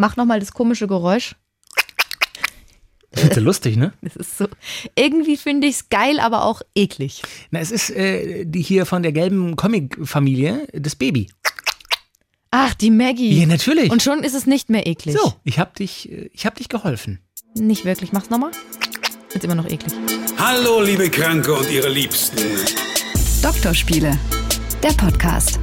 Mach nochmal das komische Geräusch. Das ist ja lustig, ne? Das ist so. Irgendwie finde ich es geil, aber auch eklig. Na, es ist äh, die hier von der gelben Comic-Familie, das Baby. Ach, die Maggie. Ja, natürlich. Und schon ist es nicht mehr eklig. so, ich hab dich, äh, ich hab dich geholfen. Nicht wirklich. Mach's nochmal. Ist immer noch eklig. Hallo, liebe Kranke und ihre Liebsten. Doktorspiele, der Podcast.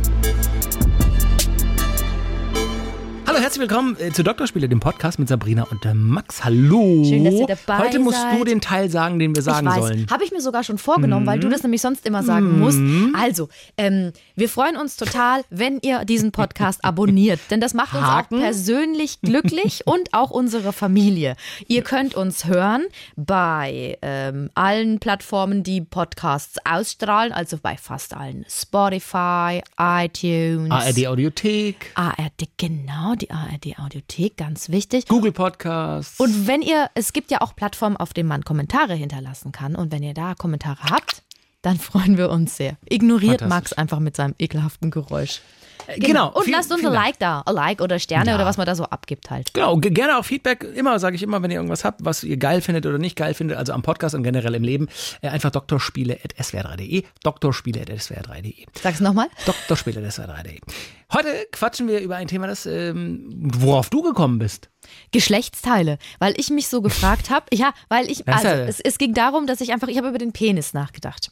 Hallo, herzlich willkommen äh, zu Doktorspiele, dem Podcast mit Sabrina und Max. Hallo. Schön, dass ihr dabei Heute musst seid. du den Teil sagen, den wir sagen ich weiß. sollen. Habe ich mir sogar schon vorgenommen, weil Mhm. du das nämlich sonst immer sagen musst. Also, ähm, wir freuen uns total, wenn ihr diesen Podcast abonniert, denn das macht uns Haken. auch persönlich glücklich und auch unsere Familie. Ihr könnt uns hören bei ähm, allen Plattformen, die Podcasts ausstrahlen, also bei fast allen. Spotify, iTunes. ARD Audiothek, ARD, genau, die ARD Audiothek, ganz wichtig. Google Podcasts. Und wenn ihr, es gibt ja auch Plattformen, auf denen man Kommentare hinterlassen kann. Und wenn ihr da Kommentare habt, dann freuen wir uns sehr. Ignoriert. Max einfach mit seinem ekelhaften Geräusch. genau. Und vielen- lasst uns ein. Like da. Ein Like oder Sterne Ja. oder was man da so abgibt halt. Genau, ge- gerne auch Feedback. Immer, sage ich immer, wenn ihr irgendwas habt, was ihr geil findet oder nicht geil findet, also am Podcast und generell im Leben, äh, einfach doktorspiele.swr3.de. Doktorspiele.swr3.de. Sag's nochmal. Doktorspiele.swr3.de. Heute quatschen wir über ein Thema, das, ähm, worauf du gekommen bist. Geschlechtsteile. Weil ich mich so gefragt habe. Ja, weil ich, also es, es ging darum, dass ich einfach, ich habe über den Penis nachgedacht.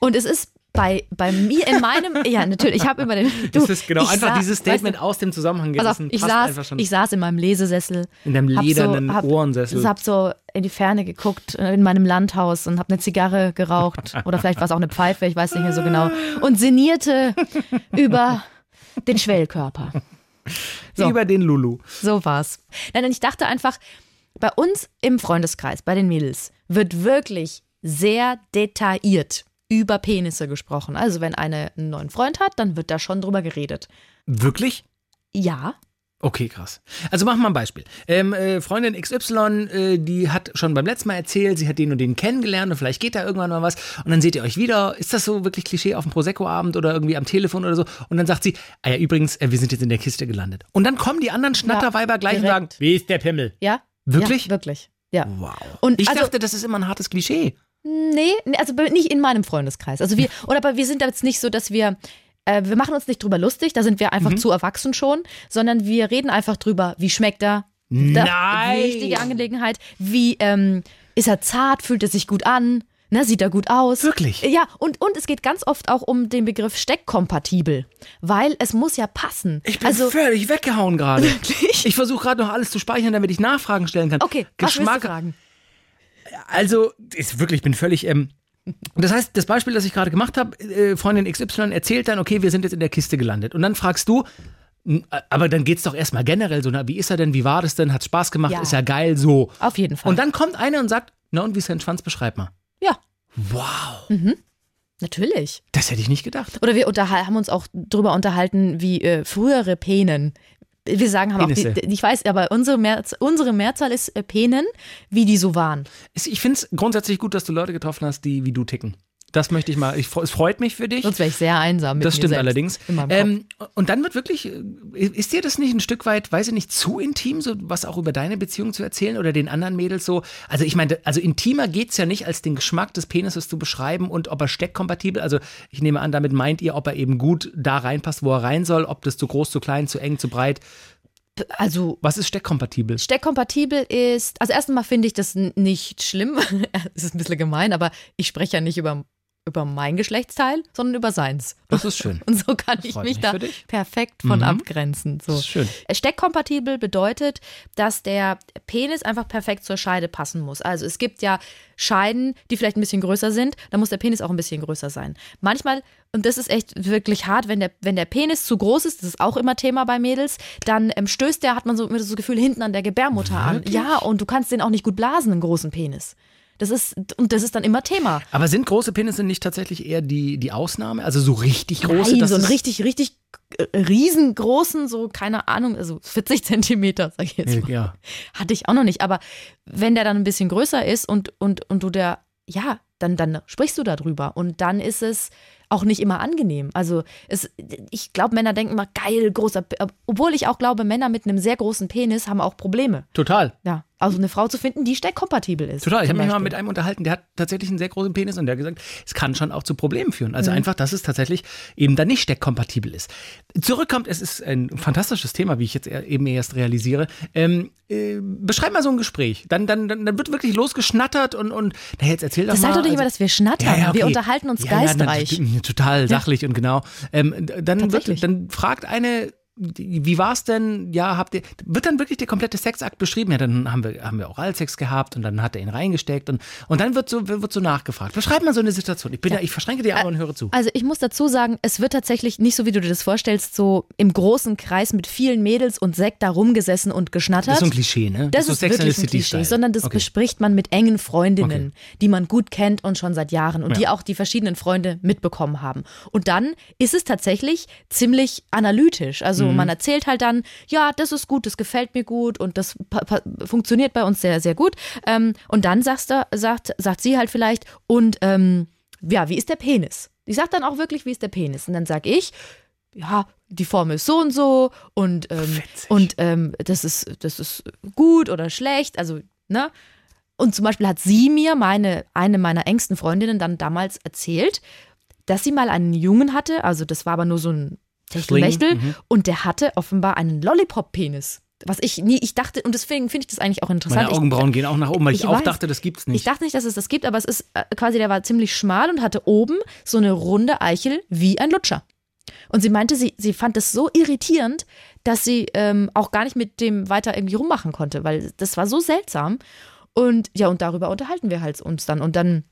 Und es ist bei, bei mir in meinem, ja natürlich, ich habe über den, du, das ist genau ich einfach sa- dieses weißt du, Statement aus dem Zusammenhang gerissen. ich passt einfach saß, schon. ich saß in meinem Lesesessel. In deinem hab ledernen so, hab, Ohrensessel. Hab so in die Ferne geguckt, äh, in meinem Landhaus und hab eine Zigarre geraucht. Oder vielleicht war es auch eine Pfeife, ich weiß nicht mehr so genau. Und sinnierte über den Schwellkörper. so. Über den Lulu. So war's. Nein, ich dachte einfach, bei uns im Freundeskreis, bei den Mädels, wird wirklich sehr detailliert über Penisse gesprochen. Also wenn eine einen neuen Freund hat, dann wird da schon drüber geredet. Wirklich? Ja, Okay, krass. Also machen wir ein Beispiel. Ähm, äh, Freundin XY, äh, die hat schon beim letzten Mal erzählt, sie hat den und den kennengelernt und vielleicht geht da irgendwann mal was und dann seht ihr euch wieder. Ist das so wirklich Klischee auf dem Prosecco-Abend oder irgendwie am Telefon oder so? Und dann sagt sie, ah ja, übrigens, äh, wir sind jetzt in der Kiste gelandet. Und dann kommen die anderen Schnatterweiber gleich und direkt. sagen, wie ist der Pimmel? ja. Wirklich? Ja, wirklich. Ja. Wow. Und ich also- dachte, das ist immer ein hartes Klischee. Nee, also nicht in meinem Freundeskreis. Also wir, oder aber wir sind jetzt nicht so, dass wir, äh, wir machen uns nicht drüber lustig, da sind wir einfach Mhm. zu erwachsen schon, sondern wir reden einfach drüber, wie schmeckt er? Da, Nein! Wichtige Angelegenheit. Wie ähm, ist er zart, fühlt er sich gut an? Ne, sieht er gut aus? Wirklich? Ja, und, und es geht ganz oft auch um den Begriff steckkompatibel, weil es muss ja passen. Ich bin also, völlig weggehauen gerade. Wirklich? Ich versuche gerade noch alles zu speichern, damit ich Nachfragen stellen kann. okay, was willst Geschmack, du fragen? Also, ist wirklich, ich bin völlig. Ähm, das heißt, das Beispiel, das ich gerade gemacht habe, äh, Freundin XY erzählt dann, okay, wir sind jetzt in der Kiste gelandet. Und dann fragst du, "M, äh, aber dann geht's doch erstmal generell so, na, wie ist er denn, wie war das denn, hat Spaß gemacht, Ja. ist ja geil, so. Auf jeden Fall. Und dann kommt einer und sagt, na und wie ist dein Schwanz, beschreib mal. ja, Wow, natürlich. das hätte ich nicht gedacht. Oder wir haben uns auch drüber unterhalten, wie äh, frühere Penen. Wir sagen, haben auch Penisse. die, ich weiß, aber unsere, Mehrz, unsere Mehrzahl ist äh, Penen, wie die so waren. Ich finde es grundsätzlich gut, dass du Leute getroffen hast, die wie du ticken. Das möchte ich mal, ich, es freut mich für dich. Sonst wäre ich sehr einsam. Mit Das stimmt selbst allerdings. Ähm, und dann wird wirklich, äh, ist dir das nicht ein Stück weit, weiß ich nicht, zu intim, so was auch über deine Beziehung zu erzählen oder den anderen Mädels so? Also ich meine, also intimer geht's ja nicht, als den Geschmack des Penises zu beschreiben und ob er steckkompatibel, also ich nehme an, damit meint ihr, ob er eben gut da reinpasst, wo er rein soll, ob das zu groß, zu klein, zu eng, zu breit. also Was ist steckkompatibel? steckkompatibel ist, also erstmal finde ich das nicht schlimm. Es ist ein bisschen gemein, aber ich spreche ja nicht über, über mein Geschlechtsteil, sondern über seins. Das ist schön. Und so kann ich mich mich da perfekt von Mhm. abgrenzen. So. Das ist schön. Steckkompatibel bedeutet, dass der Penis einfach perfekt zur Scheide passen muss. Also es gibt ja Scheiden, die vielleicht ein bisschen größer sind, da muss der Penis auch ein bisschen größer sein. Manchmal, und das ist echt wirklich hart, wenn der, wenn der Penis zu groß ist, das ist auch immer Thema bei Mädels, dann ähm, stößt der, hat man so immer das Gefühl, hinten an der Gebärmutter an. Ja, und du kannst den auch nicht gut blasen, einen großen Penis. Das ist, und das ist dann immer Thema. Aber sind große Penisse nicht tatsächlich eher die, die Ausnahme? Also so richtig große? Nein, so einen richtig, richtig äh, riesengroßen, so keine Ahnung, also 40 Zentimeter, sag ich jetzt mal. Ja. Hatte ich auch noch nicht. Aber wenn der dann ein bisschen größer ist und, und, und du der, ja, dann, dann sprichst du darüber. Und dann ist es auch nicht immer angenehm. Also es, ich glaube, Männer denken immer, geil, großer, P- obwohl ich auch glaube, Männer mit einem sehr großen Penis haben auch Probleme. Total. Ja, also eine Frau zu finden, die steckkompatibel ist. Total. Ich habe mich mal mit einem unterhalten, der hat tatsächlich einen sehr großen Penis und der hat gesagt, es kann schon auch zu Problemen führen. Also Mhm. einfach, dass es tatsächlich eben dann nicht steckkompatibel ist. Zurückkommt, es ist ein fantastisches Thema, wie ich jetzt eben erst realisiere. Ähm, äh, beschreib mal so ein Gespräch. Dann, dann, dann, dann wird wirklich losgeschnattert und, und na jetzt erzähl doch Das mal. sag doch nicht immer, also- dass wir schnattern. Wir unterhalten uns geistreich. na, total sachlich und genau. Ähm, dann, wird, dann fragt eine, wie war's denn? Ja, habt ihr, wird dann wirklich der komplette Sexakt beschrieben? Ja, dann haben wir, haben wir Oralsex gehabt und dann hat er ihn reingesteckt und, und dann wird so, wird so nachgefragt. Beschreib mal so eine Situation. Ich bin ja, ich verschränke die Augen und höre zu. Also ich muss dazu sagen, es wird tatsächlich nicht so, wie du dir das vorstellst, so im großen Kreis mit vielen Mädels und Sekt da rumgesessen und geschnattert. Das ist so ein Klischee, ne? Das so ist the wirklich ein Klischee, sondern das Okay. bespricht man mit engen Freundinnen, die man gut kennt und schon seit Jahren und die auch die verschiedenen Freunde mitbekommen haben. Und dann ist es tatsächlich ziemlich analytisch. Also Mhm. man erzählt halt dann, ja, das ist gut, das gefällt mir gut und das funktioniert bei uns sehr, sehr gut. Ähm, und dann sagst du, sagt, sagt sie halt vielleicht, und ähm, ja, wie ist der Penis? Ich sag dann auch wirklich, wie ist der Penis? Und dann sag ich, ja, die Form ist so und so und, ähm, und ähm, das, ist, das ist gut oder schlecht, also, ne? Und zum Beispiel hat sie mir, meine, eine meiner engsten Freundinnen, dann damals erzählt, dass sie mal einen Jungen hatte, also das war aber nur so ein Techtelmechtel, mhm. und der hatte offenbar einen Lollipop-Penis. Was ich nie, ich dachte, und deswegen finde ich das eigentlich auch interessant. Meine Ich- Augenbrauen gehen auch nach oben, weil ich, ich auch weiß. dachte, das gibt's ich nicht. dachte nicht, dass es das gibt, aber es ist äh, quasi, der war ziemlich schmal und hatte oben so eine runde Eichel wie ein Lutscher. Und sie meinte, sie, sie fand das so irritierend, dass sie ähm, auch gar nicht mit dem weiter irgendwie rummachen konnte, weil das war so seltsam. Und ja, und darüber unterhalten wir halt uns dann. Und dann,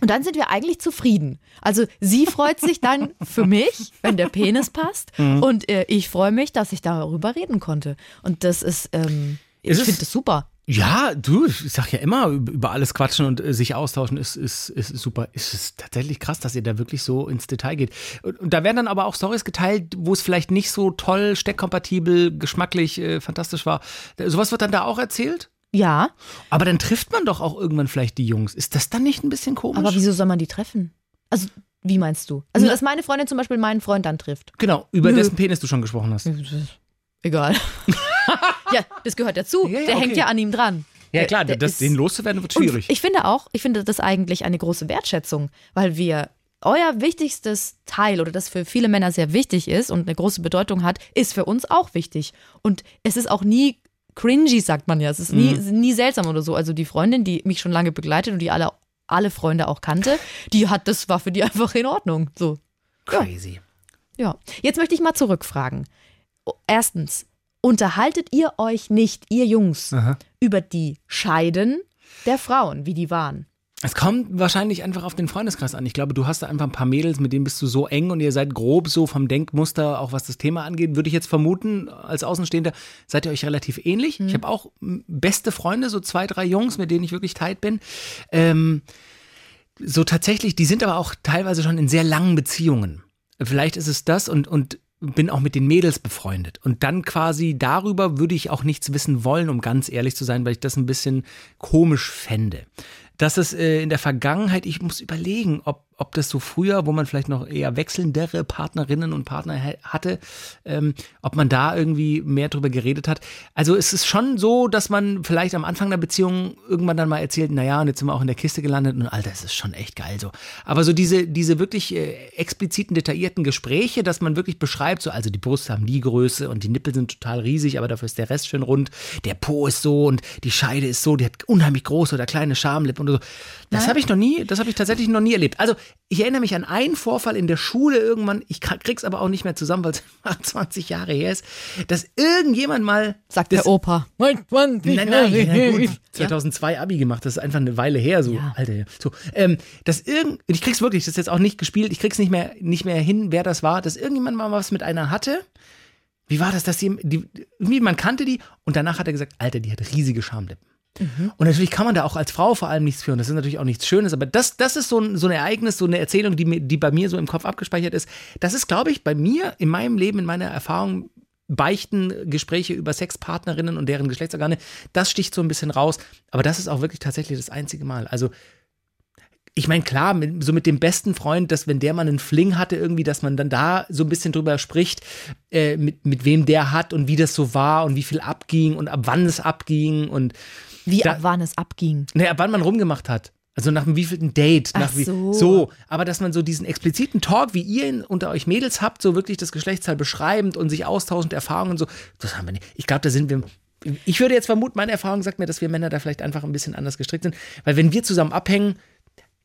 und dann sind wir eigentlich zufrieden. Also sie freut sich dann für mich, wenn der Penis passt. Mhm. Und äh, ich freue mich, dass ich darüber reden konnte. Und das ist, ähm, ich Ist es- finde das super. Ja, du, ich sag ja immer, über alles quatschen und äh, sich austauschen ist, ist, ist super. Es ist tatsächlich krass, dass ihr da wirklich so ins Detail geht. Und, und da werden dann aber auch Stories geteilt, wo es vielleicht nicht so toll, steckkompatibel, geschmacklich, äh, fantastisch war. Sowas wird dann da auch erzählt? Ja, Aber dann trifft man doch auch irgendwann vielleicht die Jungs. Ist das dann nicht ein bisschen komisch? Aber wieso soll man die treffen? Also, wie meinst du? Also, dass meine Freundin zum Beispiel meinen Freund dann trifft. Genau, über Nö. dessen Penis du schon gesprochen hast. Egal. ja, das gehört dazu. Ja, ja, Der okay. hängt ja an ihm dran. Ja Der- klar, der das, ist- den loszuwerden wird schwierig. Ich finde auch, ich finde das eigentlich eine große Wertschätzung, weil wir euer wichtigstes Teil oder das für viele Männer sehr wichtig ist und eine große Bedeutung hat, ist für uns auch wichtig. Und es ist auch nie cringy, sagt man ja. Es ist nie, Mhm. nie seltsam oder so. Also die Freundin, die mich schon lange begleitet und die alle, alle Freunde auch kannte, die hat, das war für die einfach in Ordnung. So. Crazy. Ja, jetzt möchte ich mal zurückfragen. Erstens, unterhaltet ihr euch nicht, ihr Jungs, Aha. über die Scheiden der Frauen, wie die waren? Es kommt wahrscheinlich einfach auf den Freundeskreis an. Ich glaube, du hast da einfach ein paar Mädels, mit denen bist du so eng und ihr seid grob so vom Denkmuster, auch was das Thema angeht, würde ich jetzt vermuten, als Außenstehender seid ihr euch relativ ähnlich. Ich habe auch beste Freunde, so zwei, drei Jungs, mit denen ich wirklich tight bin. Ähm, so tatsächlich, die sind aber auch teilweise schon in sehr langen Beziehungen. Vielleicht ist es das und, und bin auch mit den Mädels befreundet. Und dann quasi darüber würde ich auch nichts wissen wollen, um ganz ehrlich zu sein, weil ich das ein bisschen komisch fände. Dass es äh, in der Vergangenheit, ich muss überlegen, ob, ob das so früher, wo man vielleicht noch eher wechselndere Partnerinnen und Partner ha- hatte, ähm, ob man da irgendwie mehr drüber geredet hat. Also es ist schon so, dass man vielleicht am Anfang der Beziehung irgendwann dann mal erzählt, naja, und jetzt sind wir auch in der Kiste gelandet und Alter, es ist schon echt geil so. Aber so diese, diese wirklich äh, expliziten, detaillierten Gespräche, dass man wirklich beschreibt, so, also die Brüste haben die Größe und die Nippel sind total riesig, aber dafür ist der Rest schön rund, der Po ist so und die Scheide ist so, die hat unheimlich große oder kleine Schamlippen und so. Das habe ich noch nie, das habe ich tatsächlich noch nie erlebt. Also ich erinnere mich an einen Vorfall in der Schule irgendwann, ich krieg's aber auch nicht mehr zusammen, weil es 20 Jahre her ist, dass irgendjemand mal Sagt das, der Opa. Nein, nein, ja, gut. 2002 Abi gemacht, das ist einfach eine Weile her, so, Ja. Alter. So, ähm, dass irgend, ich krieg's wirklich, das ist jetzt auch nicht gespielt, ich krieg's nicht mehr, nicht mehr hin, wer das war, dass irgendjemand mal was mit einer hatte. Wie war das, dass die, die, irgendwie, man kannte die und danach hat er gesagt, Alter, die hat riesige Schamlippen. Und natürlich kann man da auch als Frau vor allem nichts führen. Das ist natürlich auch nichts Schönes, aber das, das ist so ein, so ein Ereignis, so eine Erzählung, die, mir, die bei mir so im Kopf abgespeichert ist. Das ist, glaube ich, bei mir in meinem Leben, in meiner Erfahrung, Beichten, Gespräche über Sexpartnerinnen und deren Geschlechtsorgane, das sticht so ein bisschen raus. Aber das ist auch wirklich tatsächlich das einzige Mal. Also ich meine, klar, so mit dem besten Freund, dass wenn der mal einen Fling hatte, irgendwie, dass man dann da so ein bisschen drüber spricht, äh, mit, mit wem der hat und wie das so war und wie viel abging und ab wann es abging und Wie Da- ab wann es abging. naja, ab wann man rumgemacht hat. Also nach dem wievielten Date, Ach nach wie, so. so, aber dass man so diesen expliziten Talk, wie ihr ihn unter euch Mädels habt, so wirklich das Geschlechtsteil beschreibend und sich austauschend Erfahrungen und so, das haben wir nicht. Ich glaube, da sind wir. Ich würde jetzt vermuten, meine Erfahrung sagt mir, dass wir Männer da vielleicht einfach ein bisschen anders gestrickt sind, weil wenn wir zusammen abhängen,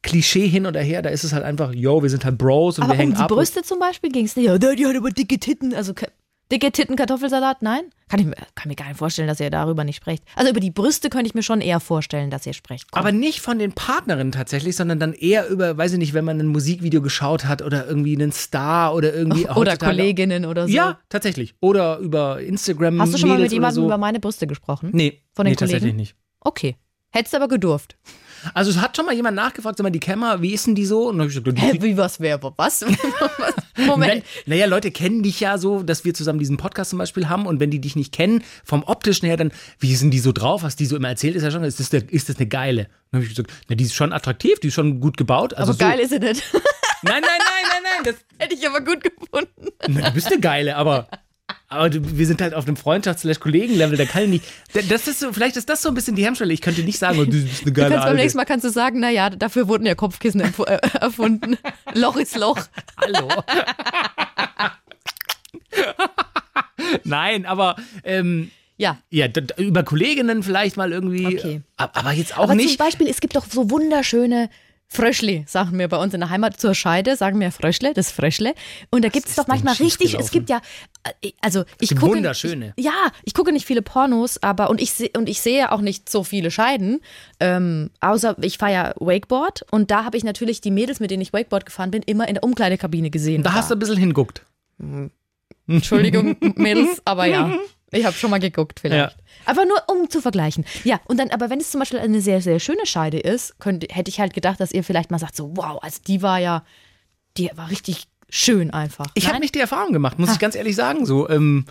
Klischee hin oder her, da ist es halt einfach, yo, wir sind halt Bros und Aber wir um hängen die ab. Brüste zum Beispiel ging es nicht. Ja, die hat aber dicke Titten. Also dicke Titten, Kartoffelsalat, nein? Kann ich mir, kann mir gar nicht vorstellen, dass ihr darüber nicht sprecht. Also über die Brüste könnte ich mir schon eher vorstellen, dass ihr sprecht. Komm. Aber nicht von den Partnerinnen tatsächlich, sondern dann eher über, weiß ich nicht, wenn man ein Musikvideo geschaut hat oder irgendwie einen Star oder irgendwie. oder Kolleginnen oder so. Ja, tatsächlich. Oder über Instagram. Hast du schon mal mit jemandem so. über meine Brüste gesprochen? Nee, Von den nee, tatsächlich Kollegen? nicht. Okay. Hättest aber gedurft. Also es hat schon mal jemand nachgefragt, sag mal, die Kämmer, wie ist denn die so? Und dann hab ich gesagt, Hä, wie was wäre? Was? Moment. Na, naja, Leute kennen dich ja so, dass wir zusammen diesen Podcast zum Beispiel haben und wenn die dich nicht kennen, vom optischen her, dann, wie sind die so drauf? Was die so immer erzählt, ist ja schon, ist das, der, ist das eine geile? Dann habe ich gesagt, na, die ist schon attraktiv, die ist schon gut gebaut. Also aber so, geil ist sie nicht. Nein, nein, nein, nein, nein, das, Hätte ich aber gut gefunden. na, du bist eine geile, aber. Aber du, wir sind halt auf einem Freundschafts-Kollegen-Level, da kann ich nicht. Das ist so, vielleicht ist das so ein bisschen die Hemmschwelle. Ich könnte nicht sagen, oh, du bist eine Du geile kannst beim nächsten Mal kannst du sagen, naja, dafür wurden ja Kopfkissen äh, erfunden. Loch ist Loch. Hallo. Nein, aber ähm, Ja. ja, über Kolleginnen vielleicht mal irgendwie. Okay. ab- Aber jetzt auch Aber nicht. zum Beispiel, es gibt doch so wunderschöne Fröschli, sagen wir bei uns in der Heimat zur Scheide, sagen wir Fröschle, das Fröschle. Und da gibt es doch manchmal richtig, es schiefgelaufen? gibt ja, äh, also ich gucke. wunderschöne. Ich, ja, ich gucke nicht viele Pornos, aber und ich, und ich sehe auch nicht so viele Scheiden. Ähm, außer ich fahre ja Wakeboard und da habe ich natürlich die Mädels, mit denen ich Wakeboard gefahren bin, immer in der Umkleidekabine gesehen. da hast du ein bisschen hinguckt. Entschuldigung, Mädels, aber ja. Ich habe schon mal geguckt, vielleicht. Ja. Aber nur um zu vergleichen. Ja, und dann, aber wenn es zum Beispiel eine sehr, sehr schöne Scheide ist, könnte, hätte ich halt gedacht, dass ihr vielleicht mal sagt, so, wow, also die war ja, die war richtig schön einfach. Ich habe nicht die Erfahrung gemacht, muss ich ganz ehrlich sagen. So, ähm,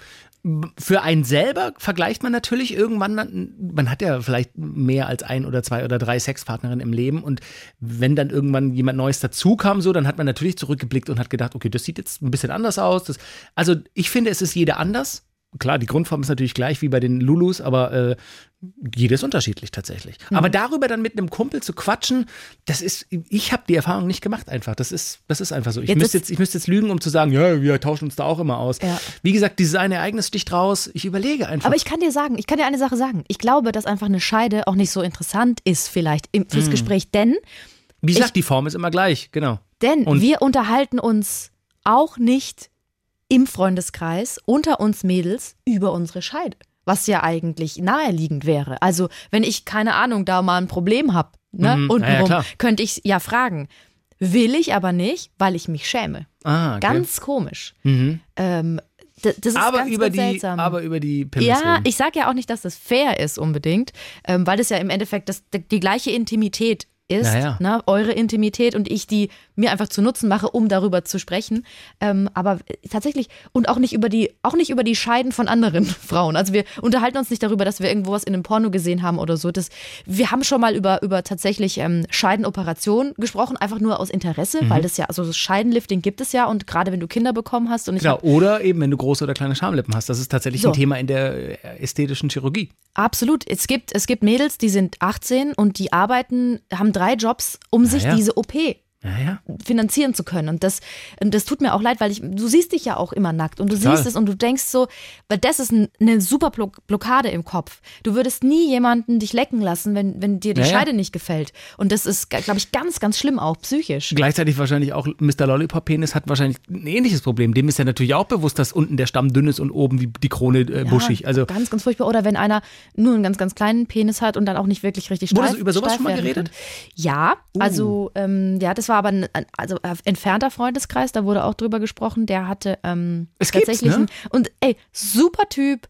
für einen selber vergleicht man natürlich irgendwann, man hat ja vielleicht mehr als ein oder zwei oder drei Sexpartnerinnen im Leben und wenn dann irgendwann jemand Neues dazu kam, so, dann hat man natürlich zurückgeblickt und hat gedacht, okay, das sieht jetzt ein bisschen anders aus. Das, also ich finde, es ist jeder anders. Klar, die Grundform ist natürlich gleich wie bei den Lulus, aber äh, jeder ist unterschiedlich tatsächlich. Aber darüber dann mit einem Kumpel zu quatschen, das ist, ich habe die Erfahrung nicht gemacht einfach. Das ist, das ist einfach so. Ich Jetzt müsste jetzt, ich müsste jetzt lügen, um zu sagen, ja, wir tauschen uns da auch immer aus. Ja. Wie gesagt, dieses eine Ereignis sticht raus. Ich überlege einfach. Aber ich kann dir sagen, ich kann dir eine Sache sagen. Ich glaube, dass einfach eine Scheide auch nicht so interessant ist, vielleicht im, fürs Hm. Gespräch, denn, Wie gesagt, die Form ist immer gleich, genau. denn Und- wir unterhalten uns auch nicht im Freundeskreis unter uns Mädels über unsere Scheide. Was ja eigentlich naheliegend wäre. Also, wenn ich, keine Ahnung, da mal ein Problem habe, ne, Mhm, untenrum, ja, ja, könnte ich ja fragen. Will ich aber nicht, weil ich mich schäme. Ah, okay. Ganz komisch. Mhm. Ähm, das ist aber ganz, über ganz die, seltsam. aber über die Pimmels Ja, reden. ich sage ja auch nicht, dass das fair ist unbedingt, ähm, weil das ja im Endeffekt das, die gleiche Intimität ist, Naja. ne, eure Intimität und ich die mir einfach zu Nutzen mache, um darüber zu sprechen. Ähm, aber tatsächlich und auch nicht über die, auch nicht über die Scheiden von anderen Frauen. Also wir unterhalten uns nicht darüber, dass wir irgendwo was in einem Porno gesehen haben oder so. Das, wir haben schon mal über, über tatsächlich ähm, Scheidenoperationen gesprochen, einfach nur aus Interesse, Mhm. weil das ja, also das Scheidenlifting gibt es ja und gerade wenn du Kinder bekommen hast und ich Genau, oder eben, wenn du große oder kleine Schamlippen hast. Das ist tatsächlich So. ein Thema in der äh, ästhetischen Chirurgie. Absolut. Es gibt, es gibt Mädels, die sind 18 und die arbeiten, haben drei Jobs, um sich ja. diese OP Ja, ja. finanzieren zu können. Und das, das tut mir auch leid, weil ich, du siehst dich ja auch immer nackt und du Total. siehst es und du denkst so, weil das ist ein, eine super Blo Blockade im Kopf. Du würdest nie jemanden dich lecken lassen, wenn, wenn dir die Ja. Scheide nicht gefällt. Und das ist, glaube ich, ganz, ganz schlimm auch psychisch. Gleichzeitig wahrscheinlich auch Mr. Lollipop-Penis hat wahrscheinlich ein ähnliches Problem. Dem ist ja natürlich auch bewusst, dass unten der Stamm dünn ist und oben wie die Krone äh, buschig. Also ganz, ganz furchtbar. Oder wenn einer nur einen ganz, ganz kleinen Penis hat und dann auch nicht wirklich richtig Wurde steif, so über sowas schon mal geredet? Uh. kann. Ja, also ähm, ja, das war aber ein, also äh, entfernter Freundeskreis, da wurde auch drüber gesprochen. Der hatte ähm, Es tatsächlich ne? einen, und ey, super Typ,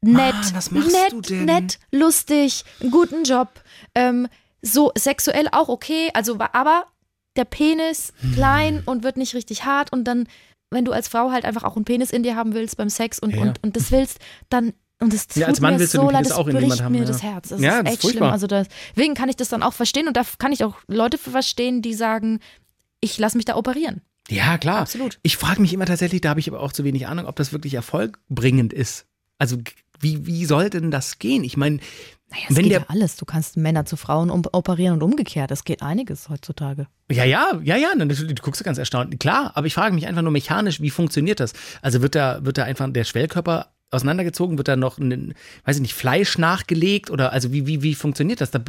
nett, Mann, was machst nett, nett, lustig, einen guten Job, ähm, so sexuell auch okay, also aber der Penis Hm. klein und wird nicht richtig hart und dann wenn du als Frau halt einfach auch einen Penis in dir haben willst beim Sex und, Ja. und, und das willst, dann Und es tut Ja, als Mann mir willst du so den leid, das auch bricht haben, mir ja. das Herz. Das Ja, ist das ist echt schlimm. furchtbar. Also deswegen kann ich das dann auch verstehen und da kann ich auch Leute verstehen, die sagen, ich lasse mich da operieren. Ja, klar. Absolut. Ich frage mich immer tatsächlich, da habe ich aber auch zu wenig Ahnung, ob das wirklich erfolgbringend ist. Also wie, wie soll denn das gehen? Ich meine, Naja, es wenn geht der ja alles. Du kannst Männer zu Frauen operieren und umgekehrt. Das geht einiges heutzutage. Ja, ja, ja, ja, natürlich, du guckst ganz erstaunt. Klar, aber ich frage mich einfach nur mechanisch, wie funktioniert das? Also wird da, wird da einfach der Schwellkörper auseinandergezogen, wird da noch, ein, weiß ich nicht, Fleisch nachgelegt oder also wie, wie, wie funktioniert das? Da,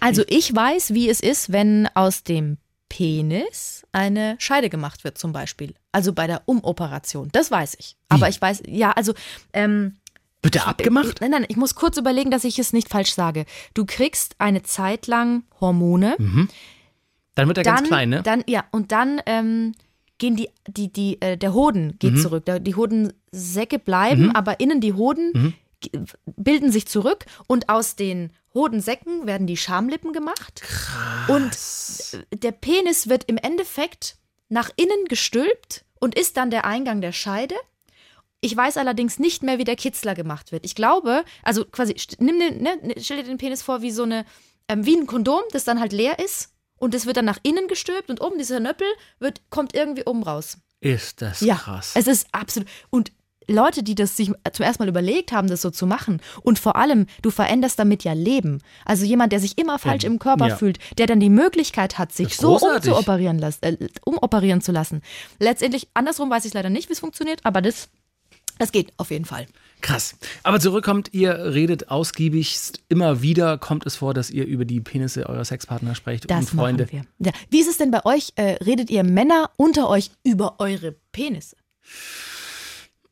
Also ich weiß, wie es ist, wenn aus dem Penis eine Scheide gemacht wird, zum Beispiel. Also bei der Umoperation. Das weiß ich. Aber ich weiß, ja, also ähm, wird der abgemacht? Nein, nein, ich muss kurz überlegen, dass ich es nicht falsch sage. Du kriegst eine Zeit lang Hormone. Dann wird er dann, ganz klein, ne? Dann, ja, und dann ähm, gehen die, die, die, äh, der Hoden geht Mhm. zurück. Die Hodensäcke bleiben, aber innen die Hoden Mhm. bilden sich zurück und aus den Hodensäcken werden die Schamlippen gemacht. Und äh, der Penis wird im Endeffekt nach innen gestülpt und ist dann der Eingang der Scheide. Ich weiß allerdings nicht mehr, wie der Kitzler gemacht wird. Ich glaube, also quasi, nimm den, ne, ne, stell dir den Penis vor wie so eine, ähm, wie ein Kondom, das dann halt leer ist. Und das wird dann nach innen gestülpt und oben dieser Nöppel wird, kommt irgendwie oben raus. Ist das Ja, krass. es ist absolut. Und Leute, die das sich zum ersten Mal überlegt haben, das so zu machen. Und vor allem, du veränderst damit ja Leben. Also jemand, der sich immer falsch im Körper ja. fühlt, der dann die Möglichkeit hat, sich so umzuoperieren, las- äh, umoperieren zu lassen. Letztendlich, andersrum weiß ich leider nicht, wie es funktioniert, aber das, das geht auf jeden Fall. Krass. Aber zurückkommt, ihr redet ausgiebigst immer wieder, kommt es vor, dass ihr über die Penisse eurer Sexpartner sprecht Das und Freunde. machen wir. Ja. Wie ist es denn bei euch? Äh, redet ihr Männer unter euch über eure Penisse?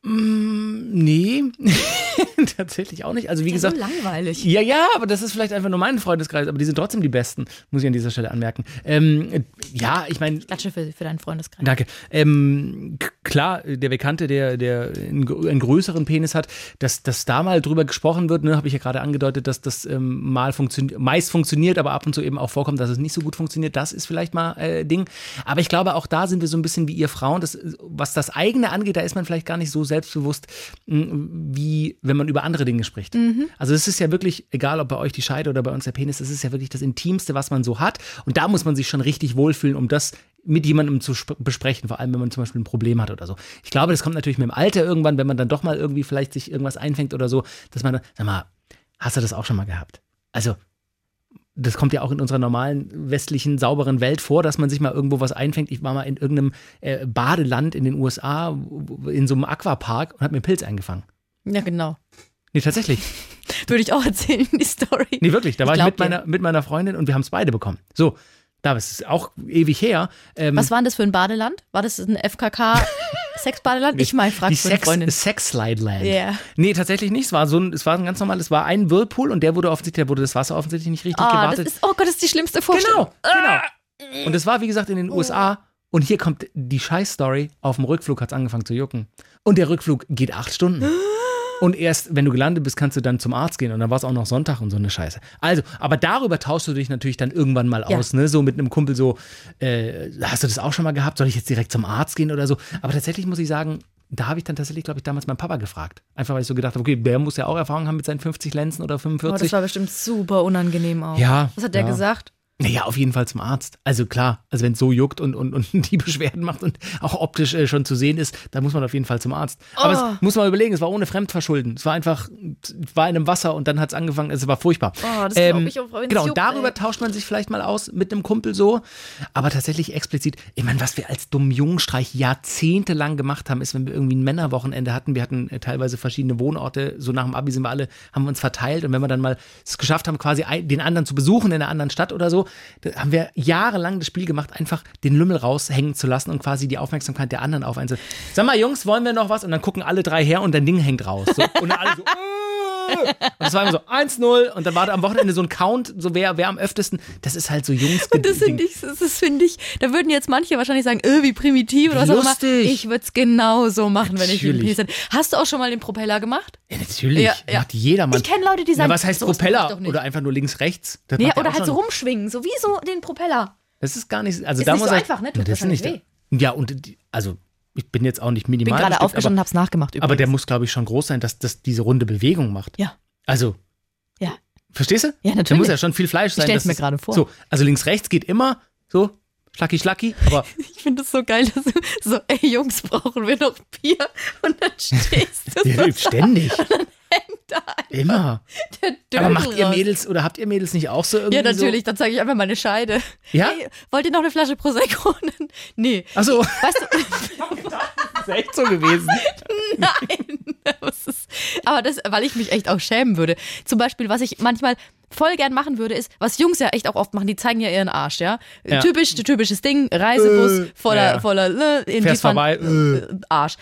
Nee, tatsächlich auch nicht. Also wie gesagt, so langweilig. Ja, ja, aber das ist vielleicht einfach nur mein Freundeskreis, aber die sind trotzdem die Besten, muss ich an dieser Stelle anmerken. Ähm, ja, ich meine, Klatsche für, für deinen Freundeskreis. Danke. Ähm, klar, der Bekannte, der, der einen, gr- einen größeren Penis hat, dass, dass da mal drüber gesprochen wird, ne, habe ich ja gerade angedeutet, dass das ähm, mal funktioniert, meist funktioniert, aber ab und zu eben auch vorkommt, dass es nicht so gut funktioniert. Das ist vielleicht mal äh, Ding. Aber ich glaube, auch da sind wir so ein bisschen wie ihr Frauen. Das, was das eigene angeht, da ist man vielleicht gar nicht so selbstbewusst, wie wenn man über andere Dinge spricht. Also es ist ja wirklich, egal ob bei euch die Scheide oder bei uns der Penis, es ist ja wirklich das Intimste, was man so hat. Und da muss man sich schon richtig wohlfühlen, um das mit jemandem zu sp- besprechen, vor allem wenn man zum Beispiel ein Problem hat oder so. Ich glaube, das kommt natürlich mit dem Alter irgendwann, wenn man dann doch mal irgendwie vielleicht sich irgendwas einfängt oder so, dass man, dann- sag mal, hast du das auch schon mal gehabt? Also, das kommt ja auch in unserer normalen westlichen, sauberen Welt vor, dass man sich mal irgendwo was einfängt. Ich war mal in irgendeinem äh, Badeland in den USA, in so einem Aquapark und habe mir einen Pilz eingefangen. Ja, genau. Nee, tatsächlich. Würde ich auch erzählen, die Story. Nee, wirklich. Da war ich, mit, dir. meiner, mit meiner Freundin und wir haben es beide bekommen. So, da ist auch ewig her. Ähm, Was war denn das für ein Badeland? War das ein FKK-Sexbadeland? Ich mal frag die für eine Sex, Freundin. Sex Slide Land. Ja. Nee, tatsächlich nicht. Es war so ein, es war ein ganz normal, es war ein Whirlpool und der wurde offensichtlich, da wurde das Wasser offensichtlich nicht richtig Ah, gewartet. ist, oh Gott, das ist die schlimmste Vorstellung. genau, genau. Und es war, wie gesagt, in den USA. Und hier kommt die Scheiß-Story. Auf dem Rückflug hat es angefangen zu jucken. Und der Rückflug geht acht Stunden. Und erst, wenn du gelandet bist, kannst du dann zum Arzt gehen. Und dann war es auch noch Sonntag und so eine Scheiße. Also, aber darüber tauschst du dich natürlich dann irgendwann mal Ja. aus, ne? So mit einem Kumpel so, äh, hast du das auch schon mal gehabt? Soll ich jetzt direkt zum Arzt gehen oder so? Aber tatsächlich muss ich sagen, da habe ich dann tatsächlich, glaube ich, damals meinen Papa gefragt. Einfach weil ich so gedacht habe, okay, der muss ja auch Erfahrung haben mit seinen 50 Lenzen oder Oh, 45. das war bestimmt super unangenehm auch. Ja, Was hat der ja. gesagt? Naja, auf jeden Fall zum Arzt. Also klar, also wenn es so juckt und, und, und die Beschwerden macht und auch optisch äh, schon zu sehen ist, dann muss man auf jeden Fall zum Arzt. Aber Oh. es muss man überlegen, es war ohne Fremdverschulden. Es war einfach, es war in einem Wasser und dann hat es angefangen, es war furchtbar. Oh, das glaub ich auch, Genau, und juckt, darüber ey. tauscht man sich vielleicht mal aus mit einem Kumpel so. Aber tatsächlich explizit, ich meine, was wir als dummen Jungenstreich jahrzehntelang gemacht haben, ist, wenn wir irgendwie ein Männerwochenende hatten, wir hatten äh, teilweise verschiedene Wohnorte, so nach dem Abi sind wir alle, haben wir uns verteilt und wenn wir dann mal es geschafft haben, quasi ein, den anderen zu besuchen in einer anderen Stadt oder so, haben wir jahrelang das Spiel gemacht, einfach den Lümmel raushängen zu lassen und quasi die Aufmerksamkeit der anderen auf einzeln. Sag mal, Jungs, wollen wir noch was? Und dann gucken alle drei her und dein Ding hängt raus. So, und dann alle so, äh. und es war immer so 1-0 und dann war da am Wochenende so ein Count, so wer, wer am öftesten. Das ist halt so Jungs. Das finde ich, das finde ich, da würden jetzt manche wahrscheinlich sagen, äh, wie primitiv oder was auch immer. Ich würde es genau so machen, wenn ich Natürlich. Penis hätte. Hast du auch schon mal den Propeller gemacht? Ja, natürlich. Ja, ja. Macht jeder Mann. Ich kenne Leute, die sagen, Na, was heißt ich Propeller? Oder einfach nur links, rechts? Das ja oder halt so rumschwingen, so wie so den Propeller. Das ist gar nicht. Also Ist da nicht muss so einfach, ne? Tut das ist nicht. Ja, und die, also ich bin jetzt auch nicht Bin minimal. gerade bestückt, aufgestanden und hab's nachgemacht übrigens. aber der muss, glaube ich, schon groß sein, dass das diese runde Bewegung macht. Ja. Also, Ja. verstehst du? Ja, Da natürlich. muss ja schon viel Fleisch sein. stell's dass mir gerade vor. So, also links, rechts geht immer so, schlacki, schlacki, aber Ich finde es so geil, dass du so, ey Jungs, brauchen wir noch Bier? Und dann stehst du Ja, so ständig. da, Immer. der Dödel Aber macht ihr. Mädels oder habt ihr Mädels nicht auch so irgendwie Ja, natürlich, dann zeige ich einfach meine Scheide. Ja? Hey, wollt ihr noch eine Flasche Prosecco? nee. so? Achso, Weißt du, ist echt so gewesen. nein. Das ist, aber das, weil ich mich echt auch schämen würde. Zum Beispiel, was ich manchmal voll gern machen würde, ist, was Jungs ja echt auch oft machen, die zeigen ja ihren Arsch, ja. Ja. Typisch, typisches Ding, Reisebus, Äh, voller, ja. voller, ne, in Fährst die vorbei, äh. Arsch.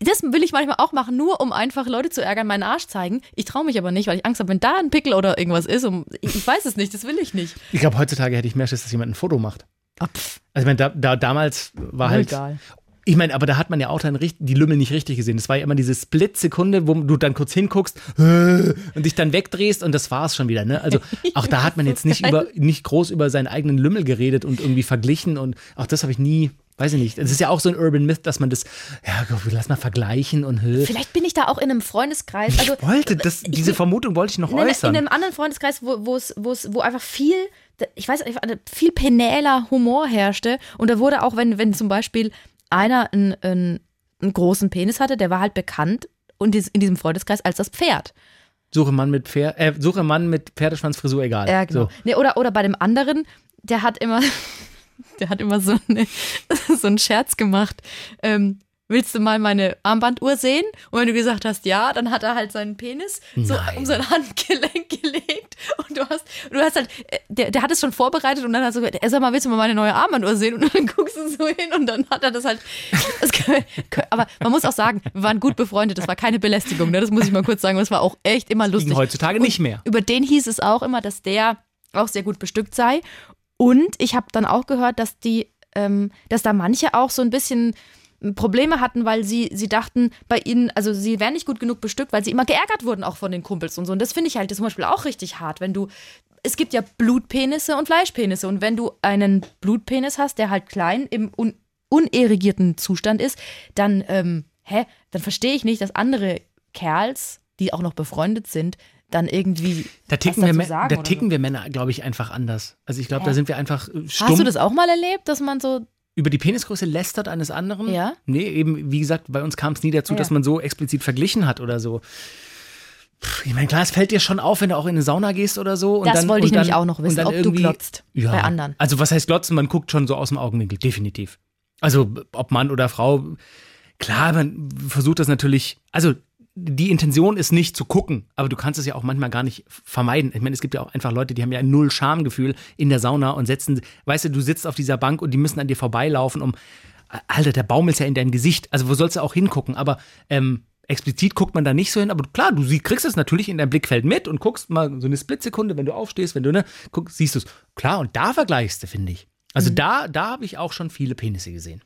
Das will ich manchmal auch machen, nur um einfach Leute zu ärgern, meinen Arsch zeigen. Ich traue mich aber nicht, weil ich Angst habe, wenn da ein Pickel oder irgendwas ist. Um, ich, weiß es nicht, das will ich nicht. Ich glaube, heutzutage hätte ich mehr Schiss, dass jemand ein Foto macht. Ah, Also, ich meine, da, da, damals war halt. egal. Ich meine, aber da hat man ja auch dann die Lümmel nicht richtig gesehen. Das war ja immer diese Split-Sekunde, wo du dann kurz hinguckst äh, und dich dann wegdrehst und das war's schon wieder. Ne? Also auch da hat man jetzt nicht, über, nicht groß über seinen eigenen Lümmel geredet und irgendwie verglichen und auch das habe ich nie, weiß ich nicht. Es ist ja auch so ein Urban Myth, dass man das, ja, lass mal vergleichen und äh. Vielleicht bin ich da auch in einem Freundeskreis. Also, Ich wollte, das, diese Vermutung wollte ich noch in, äußern. in einem anderen Freundeskreis, wo, wo es, wo es, wo einfach viel, ich weiß viel penäler Humor herrschte. Und da wurde auch, wenn, wenn zum Beispiel einer einen, einen, einen großen Penis hatte, der war halt bekannt und in diesem Freundeskreis als das Pferd. Suche Mann mit Pferd, äh, suche Mann mit Pferdeschwanzfrisur, egal. Ja, genau. So. Nee, oder, oder bei dem anderen, der hat immer, der hat immer so, eine, so einen Scherz gemacht. Ähm, willst du mal meine Armbanduhr sehen? Und wenn du gesagt hast, ja, dann hat er halt seinen Penis so Nein. um sein Handgelenk gelegt und du hast, du hast halt, äh, der, der hat es schon vorbereitet und dann hat er so gesagt, "Ey, sag mal, willst du mal meine neue Armbanduhr sehen? Und dann guckst du so hin und dann hat er das halt, das kann, aber man muss auch sagen, wir waren gut befreundet, das war keine Belästigung, ne? das muss ich mal kurz sagen, es war auch echt immer lustig. Liegen heutzutage nicht mehr. Über den hieß es auch immer, dass der auch sehr gut bestückt sei. Und ich habe dann auch gehört, dass die, ähm, dass da manche auch so ein bisschen Probleme hatten, weil sie, sie dachten, bei ihnen, also sie wären nicht gut genug bestückt, weil sie immer geärgert wurden, auch von den Kumpels und so. Und das finde ich halt zum Beispiel auch richtig hart, wenn du. Es gibt ja Blutpenisse und Fleischpenisse. Und wenn du einen Blutpenis hast, der halt klein im un unerigierten Zustand ist, dann, ähm, hä, dann verstehe ich nicht, dass andere Kerls, die auch noch befreundet sind, dann irgendwie. Da ticken, wir, sagen da ticken wir Männer, glaube ich, einfach anders. Also ich glaube, da sind wir einfach äh, stumm. Hast du das auch mal erlebt, dass man so. Über die Penisgröße lästert eines anderen? Ja. Nee, eben, wie gesagt, bei uns kam es nie dazu, Ja. dass man so explizit verglichen hat oder so. Ich meine, klar, es fällt dir schon auf, wenn du auch in eine Sauna gehst oder so. Und Das dann, wollte ich dann, nämlich auch noch wissen, ob du glotzt ja. bei anderen. Also was heißt glotzen? Man guckt schon so aus dem Augenwinkel, definitiv. Also ob Mann oder Frau, klar, man versucht das natürlich, also die Intention ist nicht zu gucken, aber du kannst es ja auch manchmal gar nicht vermeiden. Ich meine, es gibt ja auch einfach Leute, die haben ja null Schamgefühl in der Sauna und setzen, weißt du, du sitzt auf dieser Bank und die müssen an dir vorbeilaufen, um, Alter, der Baum ist ja in deinem Gesicht, also wo sollst du auch hingucken, aber ähm, explizit guckt man da nicht so hin, aber klar, du sie- kriegst es natürlich in deinem Blickfeld mit und guckst mal so eine Splitsekunde, wenn du aufstehst, wenn du, ne, guckst, siehst du es. Klar, und da vergleichst du, finde ich. Also da, da habe ich auch schon viele Penisse gesehen.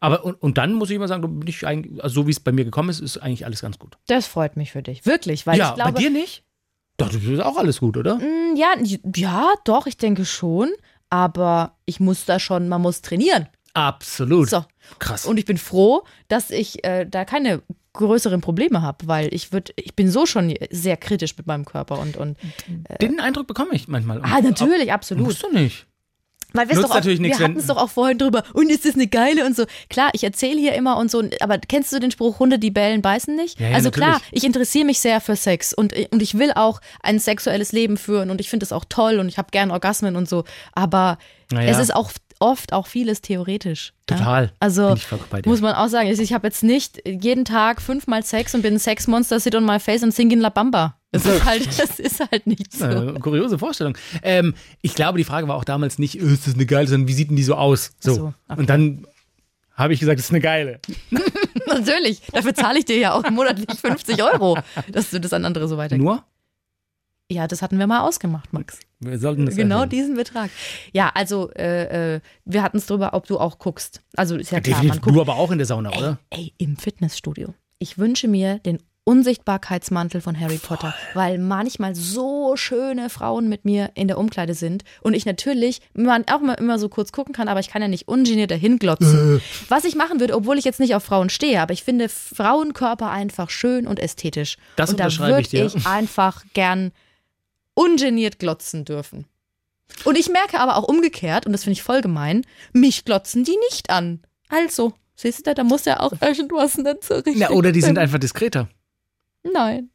Aber und, und dann muss ich immer sagen, bin ich eigentlich, also so wie es bei mir gekommen ist, ist eigentlich alles ganz gut. Das freut mich für dich. Wirklich, weil ja, ich glaube. bei dir nicht? Doch, das ist auch alles gut, oder? Mm, Ja, ja, doch, ich denke schon. Aber ich muss da schon, man muss trainieren. Absolut. So. Krass. Und ich bin froh, dass ich äh, da keine größeren Probleme habe, weil ich würde, ich bin so schon sehr kritisch mit meinem Körper und und Den Eindruck bekomme ich manchmal. ah natürlich absolut, Musst du nicht. Weil wir hatten es doch auch vorhin drüber und ist das eine geile und so klar, ich erzähle hier immer und so, aber kennst du den Spruch Hunde die bellen beißen nicht? Ja, ja, also klar, natürlich. ich interessiere mich sehr für Sex und und ich will auch ein sexuelles Leben führen und ich finde es auch toll und ich habe gern Orgasmen und so, aber Naja. es ist auch oft auch vieles theoretisch. Total. Ja? Also muss man auch sagen, ich habe jetzt nicht jeden Tag fünfmal Sex und bin ein Sexmonster, sit on my face und sing in La Bamba. Das ist halt, das ist halt nicht so. Äh, kuriose Vorstellung. Ähm, ich glaube, die Frage war auch damals nicht, äh, ist das eine geile, sondern wie sieht denn die so aus? So. So, okay. Und dann habe ich gesagt, das ist eine geile. Natürlich, dafür zahle ich dir ja auch monatlich 50 Euro, dass du das an andere so weitergibst. Nur? Ja, das hatten wir mal ausgemacht, Max. Wir sollten das Genau erwähnen. diesen Betrag. Ja, also äh, äh, wir hatten es drüber, ob du auch guckst. Also ist ja klar, man Definitiv. guckt. Du aber auch in der Sauna, oder? Ey, im Fitnessstudio. Ich wünsche mir den Unsichtbarkeitsmantel von Harry Potter, weil manchmal so schöne Frauen mit mir in der Umkleide sind und ich natürlich man auch mal immer so kurz gucken kann, aber ich kann ja nicht ungeniert dahin glotzen. Was ich machen würde, obwohl ich jetzt nicht auf Frauen stehe, aber ich finde Frauenkörper einfach schön und ästhetisch. Das und da würde ich dir. ich einfach gern ungeniert glotzen dürfen. Und ich merke aber auch umgekehrt, und das finde ich voll gemein, mich glotzen die nicht an. Also, siehst du, da muss ja auch irgendwas nicht so richtig. Ja, oder die sind einfach diskreter. Nein,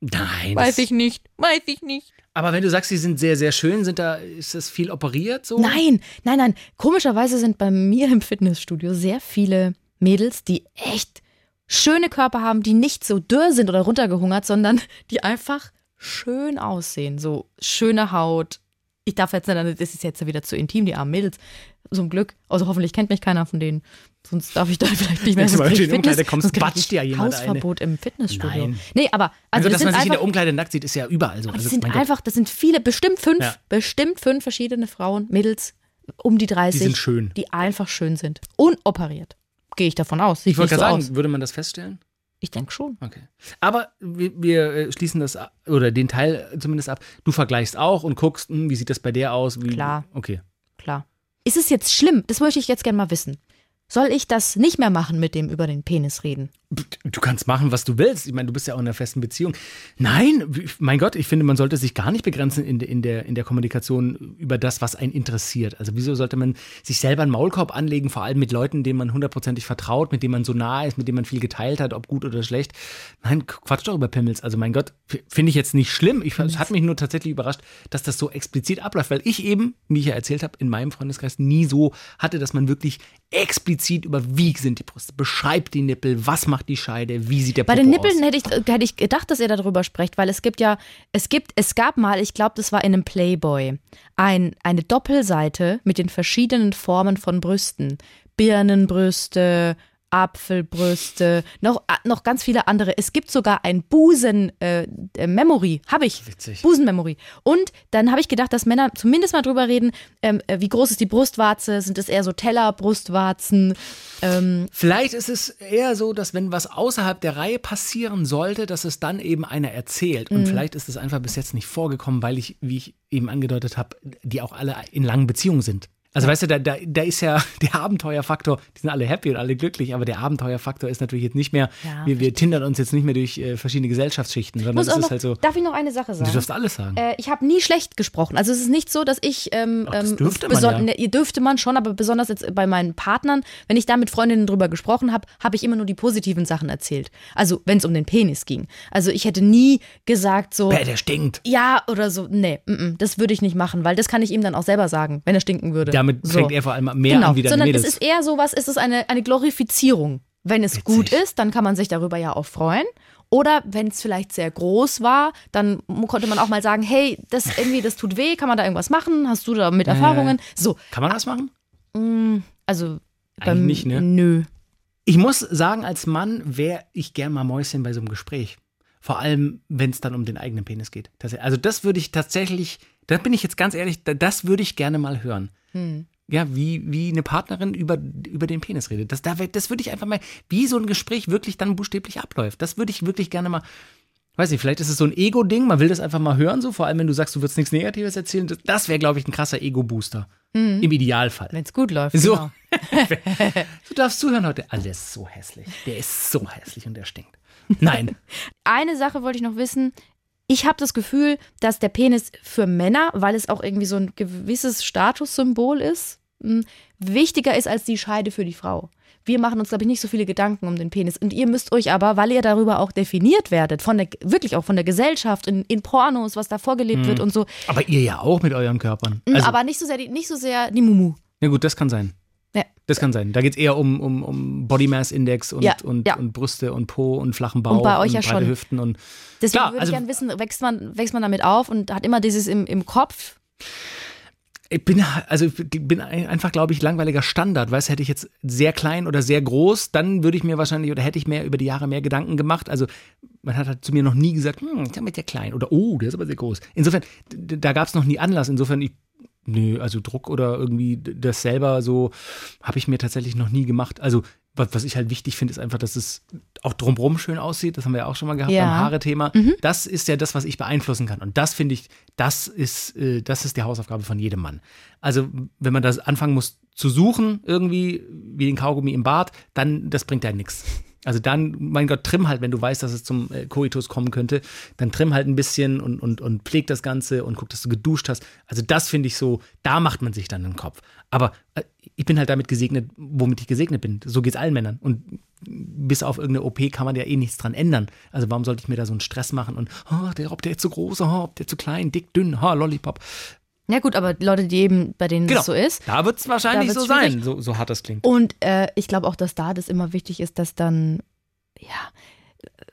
Nein. weiß ich nicht. Weiß ich nicht. Aber wenn du sagst, sie sind sehr, sehr schön, sind da, ist das viel operiert so? Nein, nein, nein. Komischerweise sind bei mir im Fitnessstudio sehr viele Mädels, die echt schöne Körper haben, die nicht so dürr sind oder runtergehungert, sondern die einfach schön aussehen. So schöne Haut. Ich darf jetzt nicht, das ist jetzt wieder zu intim, die armen Mädels. Zum Glück. Also hoffentlich kennt mich keiner von denen. Sonst darf ich da vielleicht nicht mehr. Wenn du mal in die Umkleide kommst, quatscht dir jemand eine. Hausverbot im Fitnessstudio. Nein. Nee, aber Also, also, das dass sind man sich in der Umkleide nackt sieht, ist ja überall so. aber Also, das sind mein Gott, einfach, das sind viele, bestimmt fünf, Ja. bestimmt fünf verschiedene Frauen, Mädels um die 30. Die sind schön. Die einfach schön sind. Unoperiert. Gehe ich davon aus. Sieht Ich wollte nicht so gerade aus. sagen, würde man das feststellen? Ich denke schon. Okay. Aber wir, wir äh, schließen das oder den Teil zumindest ab. Du vergleichst auch und guckst, hm, wie sieht das bei der aus? Wie, Klar. Okay. Klar. Ist es jetzt schlimm? Das möchte ich jetzt gerne mal wissen. Soll ich das nicht mehr machen mit dem über den Penis reden? Du kannst machen, was du willst. Ich meine, du bist ja auch in einer festen Beziehung. Nein, mein Gott, ich finde, man sollte sich gar nicht begrenzen in, der- in, der, in der Kommunikation über das, was einen interessiert. Also wieso sollte man sich selber einen Maulkorb anlegen, vor allem mit Leuten, denen man hundertprozentig vertraut, mit denen man so nah ist, mit denen man viel geteilt hat, ob gut oder schlecht. Nein, Quatsch doch über Pimmels. Also mein Gott, finde ich jetzt nicht schlimm. Ich, es hat mich nur tatsächlich überrascht, dass das so explizit abläuft, weil ich eben, wie ich ja erzählt habe, in meinem Freundeskreis nie so hatte, dass man wirklich explizit über wie sind die Brüste, beschreibt die Nippel, was macht die Scheide, wie sieht der Bei Popo den Nippeln aus. hätte ich, äh, hätte ich gedacht, dass ihr darüber sprecht, weil es gibt ja, es gibt, es gab mal, ich glaube, das war in einem Playboy, ein, eine Doppelseite mit den verschiedenen Formen von Brüsten. Birnenbrüste, Apfelbrüste, noch, noch ganz viele andere. Es gibt sogar ein Busen-Memory, habe ich. Witzig. Busen-Memory. Und dann habe ich gedacht, dass Männer zumindest mal drüber reden, ähm, äh, wie groß ist die Brustwarze, sind es eher so Teller-Brustwarzen, ähm, Vielleicht ist es eher so, dass wenn was außerhalb der Reihe passieren sollte, dass es dann eben einer erzählt. Mhm. Und vielleicht ist es einfach bis jetzt nicht vorgekommen, weil ich, wie ich eben angedeutet habe, die auch alle in langen Beziehungen sind. Also weißt du, da, da, da ist ja der Abenteuerfaktor, die sind alle happy und alle glücklich, aber der Abenteuerfaktor ist natürlich jetzt nicht mehr, Ja, wir, wir tindern uns jetzt nicht mehr durch äh, verschiedene Gesellschaftsschichten, sondern es ist noch, halt so, darf ich noch eine Sache du sagen? darfst alles sagen. Äh, ich habe nie schlecht gesprochen. Also es ist nicht so, dass ich ähm, Ach, das ähm, dürfte man ja. ne, ihr dürfte man schon, aber besonders jetzt bei meinen Partnern, wenn ich da mit Freundinnen drüber gesprochen habe, habe ich immer nur die positiven Sachen erzählt. Also wenn es um den Penis ging. Also ich hätte nie gesagt so Bäh, der stinkt. ja oder so. Nee, mm, mm, das würde ich nicht machen, weil das kann ich ihm dann auch selber sagen, wenn er stinken würde. Damit so. fängt er vor allem mehr genau. an wie deine Sondern Mädels. es ist eher sowas, es ist eine, eine Glorifizierung. Wenn es gut ist, dann kann man sich darüber ja auch freuen. Oder wenn es vielleicht sehr groß war, dann konnte man auch mal sagen, hey, das irgendwie, das tut weh, kann man da irgendwas machen? Hast du da mit Erfahrungen? So, Kann man das machen? also Eigentlich nicht, ne? Nö. Ich muss sagen, als Mann wäre ich gern mal Mäuschen bei so einem Gespräch. Vor allem, wenn es dann um den eigenen Penis geht. Also das würde ich tatsächlich, da bin ich jetzt ganz ehrlich, da- das würde ich gerne mal hören. Hm. Ja, wie, wie eine Partnerin über, über den Penis redet. Das, da, das würde ich einfach mal, wie so ein Gespräch wirklich dann buchstäblich abläuft. Das würde ich wirklich gerne mal, weiß nicht, vielleicht ist es so ein Ego-Ding, man will das einfach mal hören, so vor allem, wenn du sagst, du würdest nichts Negatives erzählen. Das, das wäre, glaube ich, ein krasser Ego-Booster. Im Idealfall. Wenn es gut läuft. So. Genau. Du darfst zuhören heute. Ah, der ist so hässlich. Der ist so hässlich und der stinkt. Nein. Eine Sache wollte ich noch wissen. Ich habe das Gefühl, dass der Penis für Männer, weil es auch irgendwie so ein gewisses Statussymbol ist, mh, wichtiger ist als die Scheide für die Frau. Wir machen uns, glaube ich, nicht so viele Gedanken um den Penis. Und ihr müsst euch aber, weil ihr darüber auch definiert werdet, von der, wirklich auch von der Gesellschaft, in, in Pornos, was da vorgelebt wird und so, Aber ihr ja auch mit euren Körpern. mh, Also, aber nicht so sehr die, nicht so sehr die Mumu. na gut, das kann sein. Das kann sein. Da geht es eher um, um, um Body Mass Index und, Ja, und, ja. und Brüste und Po und flachen Bauch Und bei euch ja breite schon. Hüften und Deswegen Klar, würde also- ich gerne wissen, wächst man, wächst man damit auf und hat immer dieses im, im Kopf. ich bin also ich bin ein- einfach glaube ich langweiliger Standard, weißt, hätte ich jetzt sehr klein oder sehr groß, dann würde ich mir wahrscheinlich oder hätte ich mir über die Jahre mehr Gedanken gemacht. Also man hat halt zu mir noch nie gesagt, hm, der mit der klein oder oh, der ist aber sehr groß. Insofern da gab es noch nie Anlass. Insofern ich Nö, also Druck oder irgendwie das selber so habe ich mir tatsächlich noch nie gemacht. Also was, was ich halt wichtig finde, ist einfach, dass es auch drumherum schön aussieht. Das haben wir ja auch schon mal gehabt Ja. beim Haare-Thema. Das ist ja das, was ich beeinflussen kann. Und das finde ich, das ist, äh, das ist die Hausaufgabe von jedem Mann. Also wenn man das anfangen muss zu suchen, irgendwie wie den Kaugummi im Bad, dann das bringt ja nichts. Also dann, mein Gott, trimm halt, wenn du weißt, dass es zum äh, Koitus kommen könnte, dann trimm halt ein bisschen und, und, und pfleg das Ganze und guck, dass du geduscht hast. Also das finde ich so, da macht man sich dann den Kopf. Aber äh, ich bin halt damit gesegnet, womit ich gesegnet bin. So geht's allen Männern. Und bis auf irgendeine OP kann man ja eh nichts dran ändern. Also warum sollte ich mir da so einen Stress machen und, oh, der, ob der zu groß, oh, ob der zu klein, dick, dünn, ha, Lollipop. Ja gut, aber Leute, die eben, bei denen das so ist. Da wird es wahrscheinlich so schwierig. sein, so, so hart das klingt. Und äh, ich glaube auch, dass da das immer wichtig ist, dass dann, ja,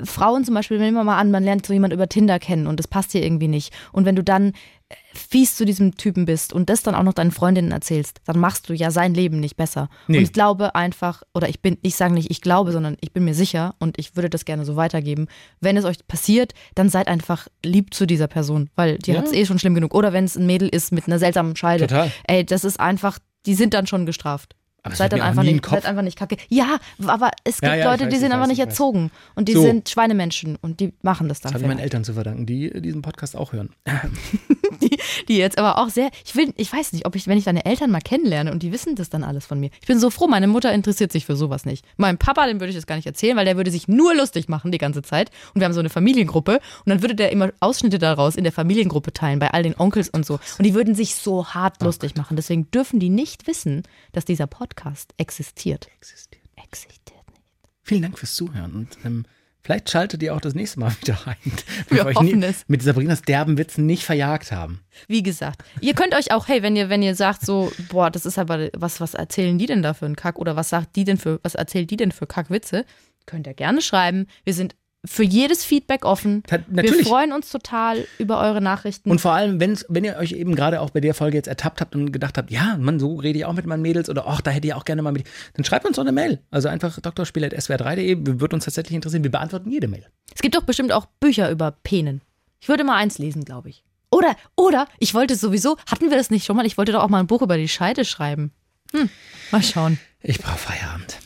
Frauen zum Beispiel, nehmen wir mal an, man lernt so jemand über Tinder kennen und das passt dir irgendwie nicht. Und wenn du dann fies zu diesem Typen bist und das dann auch noch deinen Freundinnen erzählst, dann machst du ja sein Leben nicht besser. Nee. Und ich glaube einfach, oder ich bin, ich sage nicht, ich glaube, sondern ich bin mir sicher und ich würde das gerne so weitergeben. Wenn es euch passiert, dann seid einfach lieb zu dieser Person, weil die Ja. hat es eh schon schlimm genug. Oder wenn es ein Mädel ist mit einer seltsamen Scheide. Total. Ey, das ist einfach, die sind dann schon gestraft. Aber Seid dann einfach nicht, seid einfach nicht kacke. Ja, aber es gibt Ja, ja, Leute, weiß, die sind einfach weiß, nicht ich weiß. erzogen und die So. sind Schweinemenschen und die machen das dann. Das habe ich meinen. Eltern zu verdanken, die diesen Podcast auch hören. die jetzt aber auch sehr, ich will, ich weiß nicht, ob ich, wenn ich deine Eltern mal kennenlerne und die wissen das dann alles von mir. Ich bin so froh, meine Mutter interessiert sich für sowas nicht. Meinem Papa, dem würde ich das gar nicht erzählen, weil der würde sich nur lustig machen die ganze Zeit. Und wir haben so eine Familiengruppe und dann würde der immer Ausschnitte daraus in der Familiengruppe teilen, bei all den Onkels und so. Und die würden sich so hart lustig machen. Deswegen dürfen die nicht wissen, dass dieser Podcast existiert. Existiert. Existiert nicht. Vielen Dank fürs Zuhören und ähm, vielleicht schaltet ihr auch das nächste Mal wieder rein. Wir hoffen nie- es. mit Sabrinas derben Witzen nicht verjagt haben. Wie gesagt, ihr könnt euch auch, hey, wenn ihr, wenn ihr sagt so, boah, das ist aber, was, was erzählen die denn da für einen Kack oder was sagt die denn für, was erzählt die denn für Kackwitze, könnt ihr gerne schreiben. Wir sind für jedes Feedback offen. Ta- Wir natürlich. freuen uns total über eure Nachrichten. Und vor allem, wenn's, wenn ihr euch eben gerade auch bei der Folge jetzt ertappt habt und gedacht habt, ja, Mann, so rede ich auch mit meinen Mädels oder ach, da hätte ich auch gerne mal mit, dann schreibt uns doch eine Mail. Also einfach drspiel.swr3.de, würde uns tatsächlich interessieren. Wir beantworten jede Mail. es gibt doch bestimmt auch Bücher über Penen. Ich würde mal eins lesen, glaube ich. Oder, oder, ich wollte sowieso, hatten wir das nicht schon mal? Ich wollte doch auch mal ein Buch über die Scheide schreiben. Hm, mal schauen. Ich brauche Feierabend.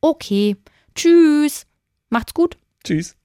Okay, tschüss. Macht's gut. Tschüss.